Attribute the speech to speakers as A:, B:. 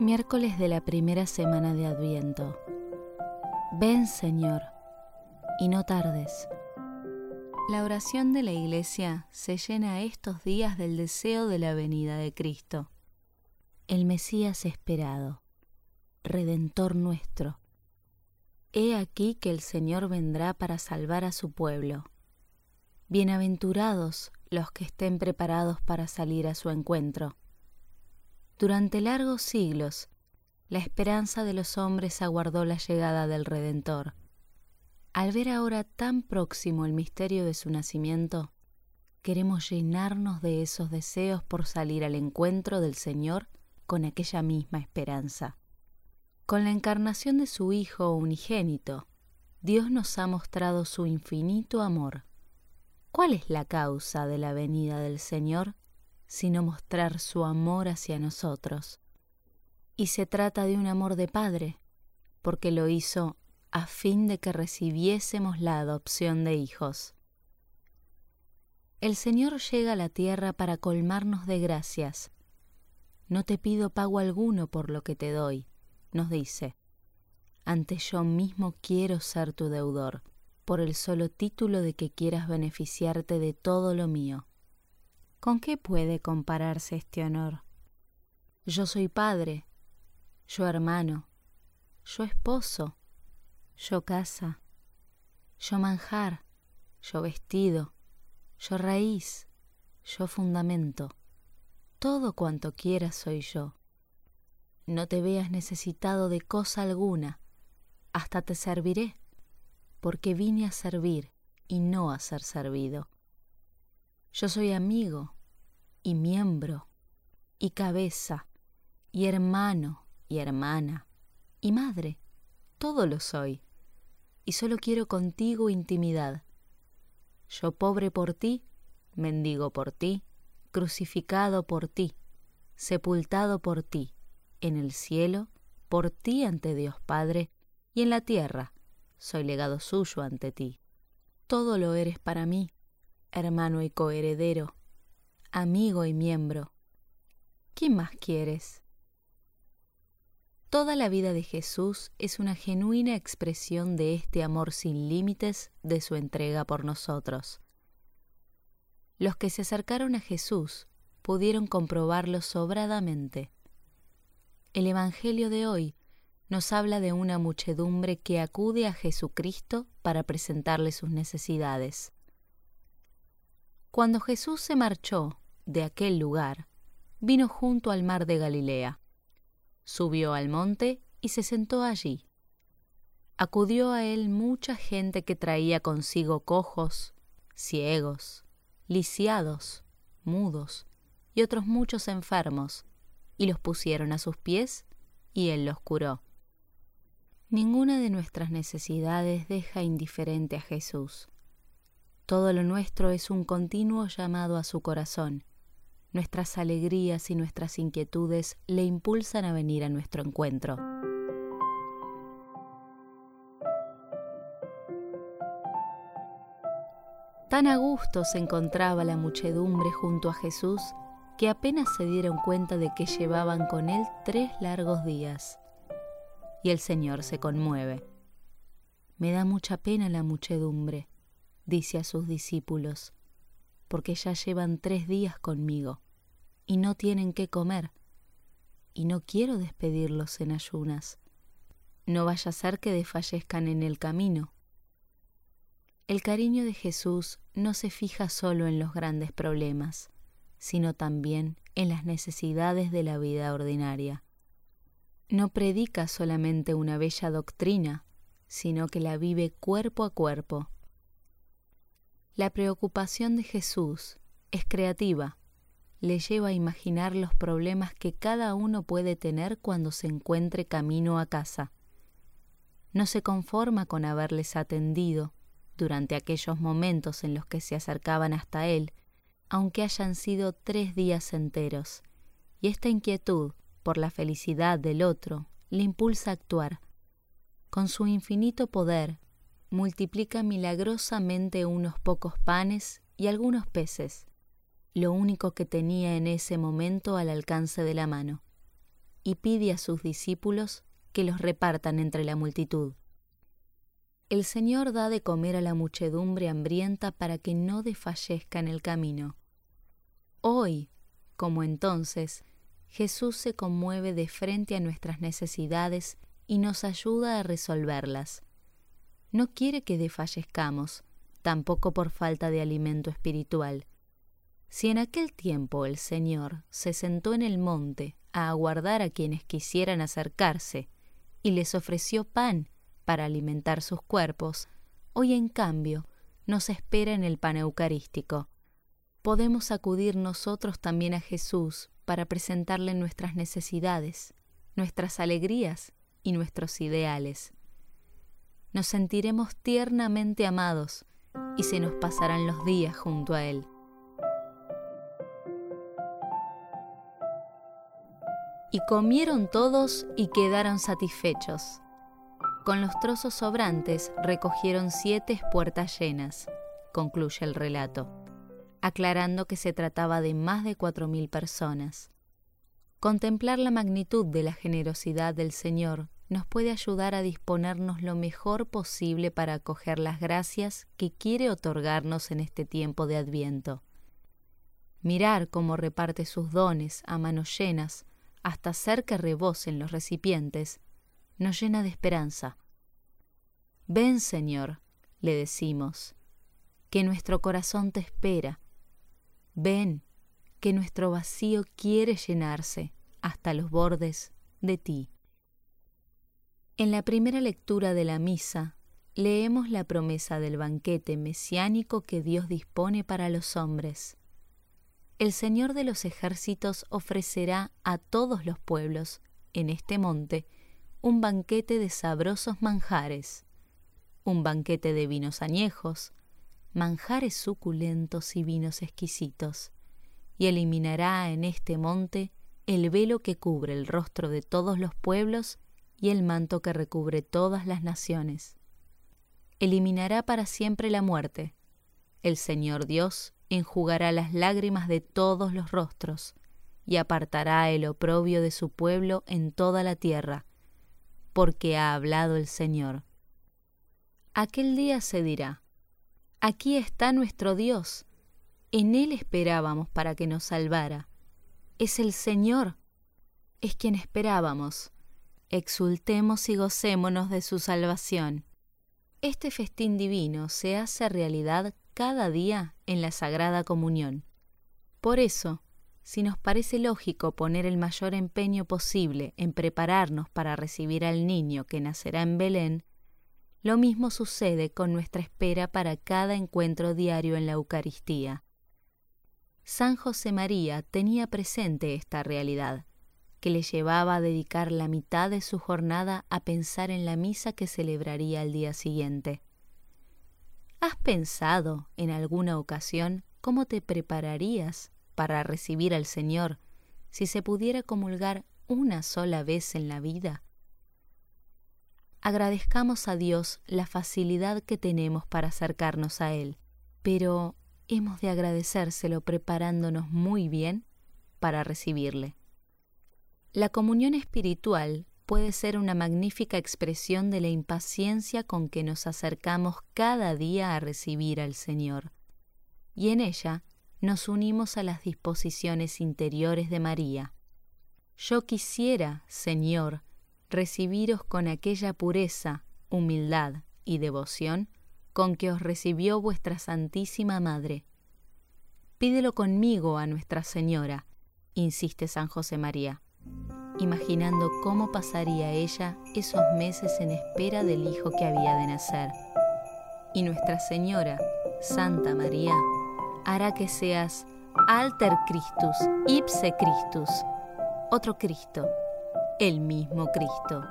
A: Miércoles de la primera semana de Adviento. Ven Señor, y no tardes. La oración de la Iglesia se llena estos días del deseo de la venida de Cristo, el Mesías esperado, Redentor nuestro. He aquí que el Señor vendrá para salvar a su pueblo. Bienaventurados los que estén preparados para salir a su encuentro. Durante largos siglos, la esperanza de los hombres aguardó la llegada del Redentor. Al ver ahora tan próximo el misterio de su nacimiento, queremos llenarnos de esos deseos por salir al encuentro del Señor con aquella misma esperanza. Con la encarnación de su Hijo unigénito, Dios nos ha mostrado su infinito amor. ¿Cuál es la causa de la venida del Señor? Sino mostrar su amor hacia nosotros. Y se trata de un amor de Padre, porque lo hizo a fin de que recibiésemos la adopción de hijos. El Señor llega a la tierra para colmarnos de gracias. No te pido pago alguno por lo que te doy, nos dice. Ante yo mismo quiero ser tu deudor, por el solo título de que quieras beneficiarte de todo lo mío. ¿Con qué puede compararse este honor? Yo soy padre, yo hermano, yo esposo, yo casa, yo manjar, yo vestido, yo raíz, yo fundamento. Todo cuanto quieras soy yo. No te veas necesitado de cosa alguna, hasta te serviré, porque vine a servir y no a ser servido. Yo soy amigo y miembro y cabeza y hermano y hermana y madre. Todo lo soy. Y solo quiero contigo intimidad. Yo pobre por ti, mendigo por ti, crucificado por ti, sepultado por ti, en el cielo, por ti ante Dios Padre, y en la tierra, soy legado suyo ante ti. Todo lo eres para mí, hermano y coheredero, amigo y miembro. ¿Qué más quieres? Toda la vida de Jesús es una genuina expresión de este amor sin límites de su entrega por nosotros. Los que se acercaron a Jesús pudieron comprobarlo sobradamente. El Evangelio de hoy nos habla de una muchedumbre que acude a Jesucristo para presentarle sus necesidades. Cuando Jesús se marchó de aquel lugar, vino junto al mar de Galilea. Subió al monte y se sentó allí. Acudió a él mucha gente que traía consigo cojos, ciegos, lisiados, mudos y otros muchos enfermos, y los pusieron a sus pies, y él los curó. Ninguna de nuestras necesidades deja indiferente a Jesús. Todo lo nuestro es un continuo llamado a su corazón. Nuestras alegrías y nuestras inquietudes le impulsan a venir a nuestro encuentro. Tan a gusto se encontraba la muchedumbre junto a Jesús que apenas se dieron cuenta de que llevaban con él tres largos días. Y el Señor se conmueve. Me da mucha pena la muchedumbre dice a sus discípulos, porque ya llevan tres días conmigo y no tienen qué comer, y no quiero despedirlos en ayunas. No vaya a ser que desfallezcan en el camino. El cariño de Jesús no se fija solo en los grandes problemas, sino también en las necesidades de la vida ordinaria. No predica solamente una bella doctrina, sino que la vive cuerpo a cuerpo la preocupación de Jesús es creativa, le lleva a imaginar los problemas que cada uno puede tener cuando se encuentre camino a casa. No se conforma con haberles atendido durante aquellos momentos en los que se acercaban hasta él, aunque hayan sido tres días enteros, y esta inquietud por la felicidad del otro le impulsa a actuar. Con su infinito poder multiplica milagrosamente unos pocos panes y algunos peces, lo único que tenía en ese momento al alcance de la mano. y pide a sus discípulos que los repartan entre la multitud. El Señor da de comer a la muchedumbre hambrienta para que no desfallezca en el camino. Hoy, como entonces, Jesús se conmueve de frente a nuestras necesidades y nos ayuda a resolverlas. No quiere que desfallezcamos, tampoco por falta de alimento espiritual. Si en aquel tiempo el Señor se sentó en el monte a aguardar a quienes quisieran acercarse y les ofreció pan para alimentar sus cuerpos, hoy en cambio nos espera en el pan eucarístico. Podemos acudir nosotros también a Jesús para presentarle nuestras necesidades, nuestras alegrías y nuestros ideales. Nos sentiremos tiernamente amados y se nos pasarán los días junto a Él. Y comieron todos y quedaron satisfechos. Con los trozos sobrantes recogieron siete puertas llenas, concluye el relato, aclarando que se trataba de más de cuatro mil personas. Contemplar la magnitud de la generosidad del Señor nos puede ayudar a disponernos lo mejor posible para acoger las gracias que quiere otorgarnos en este tiempo de Adviento. Mirar cómo reparte sus dones a manos llenas hasta hacer que rebosen los recipientes, nos llena de esperanza. Ven, Señor, le decimos, que nuestro corazón te espera. Ven, que nuestro vacío quiere llenarse hasta los bordes de ti. En la primera lectura de la misa, leemos la promesa del banquete mesiánico que Dios dispone para los hombres el Señor de los ejércitos ofrecerá a todos los pueblos, en este monte, un banquete de sabrosos manjares, un banquete de vinos añejos, manjares suculentos y vinos exquisitos, y eliminará en este monte el velo que cubre el rostro de todos los pueblos y el manto que recubre todas las naciones. Eliminará para siempre la muerte. El Señor Dios enjugará las lágrimas de todos los rostros, y apartará el oprobio de su pueblo en toda la tierra, porque ha hablado el Señor. Aquel día se dirá, Aquí está nuestro Dios, en Él esperábamos para que nos salvara. Es el Señor, es quien esperábamos. Exultemos y gocémonos de su salvación. Este festín divino se hace realidad cada día en la Sagrada Comunión. Por eso, si nos parece lógico poner el mayor empeño posible en prepararnos para recibir al niño que nacerá en Belén, lo mismo sucede con nuestra espera para cada encuentro diario en la Eucaristía. San José María tenía presente esta realidad, que le llevaba a dedicar la mitad de su jornada a pensar en la misa que celebraría al día siguiente. ¿Has pensado en alguna ocasión cómo te prepararías para recibir al Señor si se pudiera comulgar una sola vez en la vida? Agradezcamos a Dios la facilidad que tenemos para acercarnos a Él, pero hemos de agradecérselo preparándonos muy bien para recibirle. La comunión espiritual puede ser una magnífica expresión de la impaciencia con que nos acercamos cada día a recibir al Señor. Y en ella nos unimos a las disposiciones interiores de María. Yo quisiera, Señor, recibiros con aquella pureza, humildad y devoción con que os recibió vuestra Santísima Madre. Pídelo conmigo a Nuestra Señora, insiste San José María imaginando cómo pasaría ella esos meses en espera del hijo que había de nacer. Y Nuestra Señora, Santa María, hará que seas alter Christus, ipse Christus, otro Cristo, el mismo Cristo.